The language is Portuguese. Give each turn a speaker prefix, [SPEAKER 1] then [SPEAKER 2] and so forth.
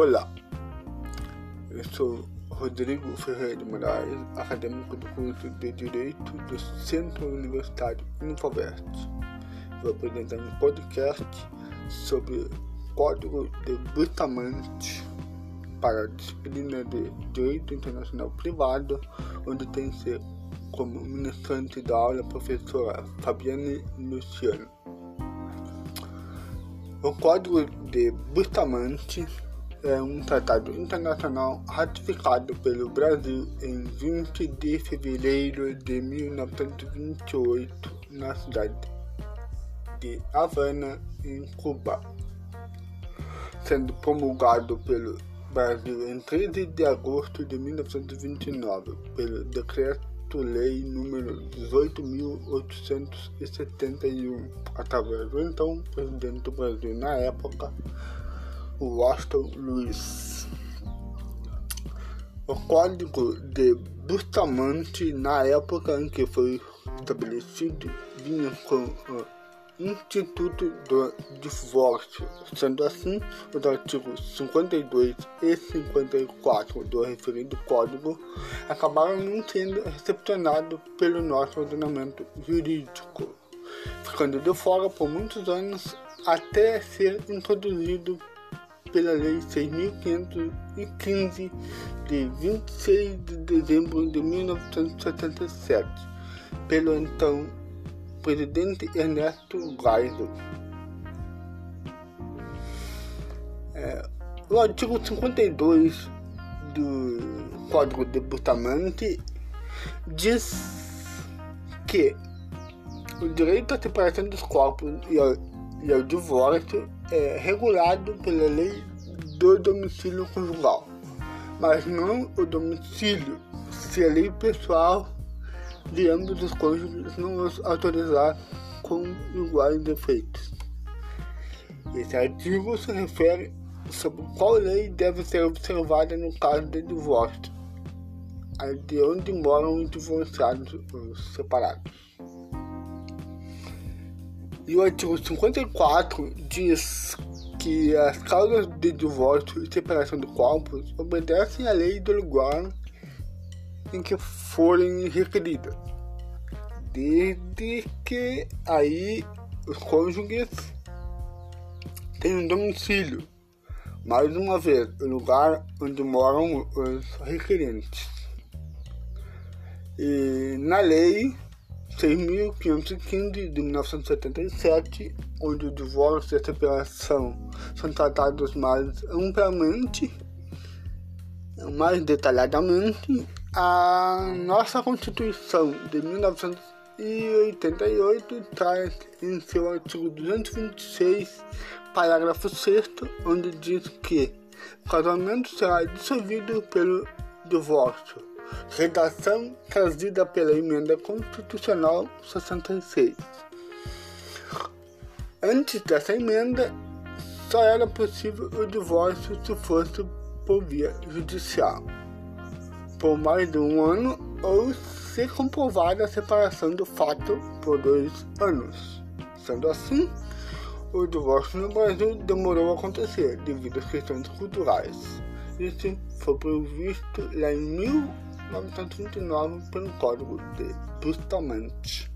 [SPEAKER 1] Olá, eu sou Rodrigo Ferreira de Moraes, acadêmico do curso de Direito do Centro Universitário Infovert. Vou apresentar um podcast sobre Código de Bustamante para a disciplina de Direito Internacional Privado, onde tem se como ministrante da aula a professora Fabiane Luciano. O Código de Bustamante é um tratado internacional ratificado pelo Brasil em 20 de fevereiro de 1928 na cidade de Havana, em Cuba, sendo promulgado pelo Brasil em 13 de agosto de 1929 pelo decreto lei número 18.871, através do então presidente do Brasil na época, Washington Luiz. O código de Bustamante, na época em que foi estabelecido, vinha com o Instituto do Divórcio. Sendo assim, os artigos 52 e 54 do referido código acabaram não sendo recepcionados pelo nosso ordenamento jurídico, ficando de fora por muitos anos até ser introduzido pela Lei 6.515 de 26 de dezembro de 1977, pelo então presidente Ernesto Geisel. É, o artigo 52 do Código de Bustamante diz que o direito à separação dos corpos e ao, e ao divórcio é regulado pela lei do domicílio conjugal, mas não o domicílio se a lei pessoal de ambos os cônjuges não os autorizar com iguais efeitos. Esse artigo se refere sobre qual lei deve ser observada no caso de divórcio, de onde moram os divorciados ou separados. E o artigo 54 diz que as causas de divórcio e separação de corpos obedecem à lei do lugar em que forem requeridas, desde que aí os cônjuges tenham domicílio, mais uma vez, o lugar onde moram os requerentes. E na lei 6.515 de 1977, onde o divórcio e a separação são tratados mais amplamente, mais detalhadamente, a nossa Constituição de 1988 traz em seu artigo 226, parágrafo 6, onde diz que o casamento será dissolvido pelo divórcio redação trazida pela Emenda Constitucional 66. Antes dessa emenda, só era possível o divórcio se fosse por via judicial, por mais de um ano ou se comprovada a separação do fato por dois anos. Sendo assim, o divórcio no Brasil demorou a acontecer devido às questões culturais. Isso foi previsto lá em 1929 pelo Código de Bustamante.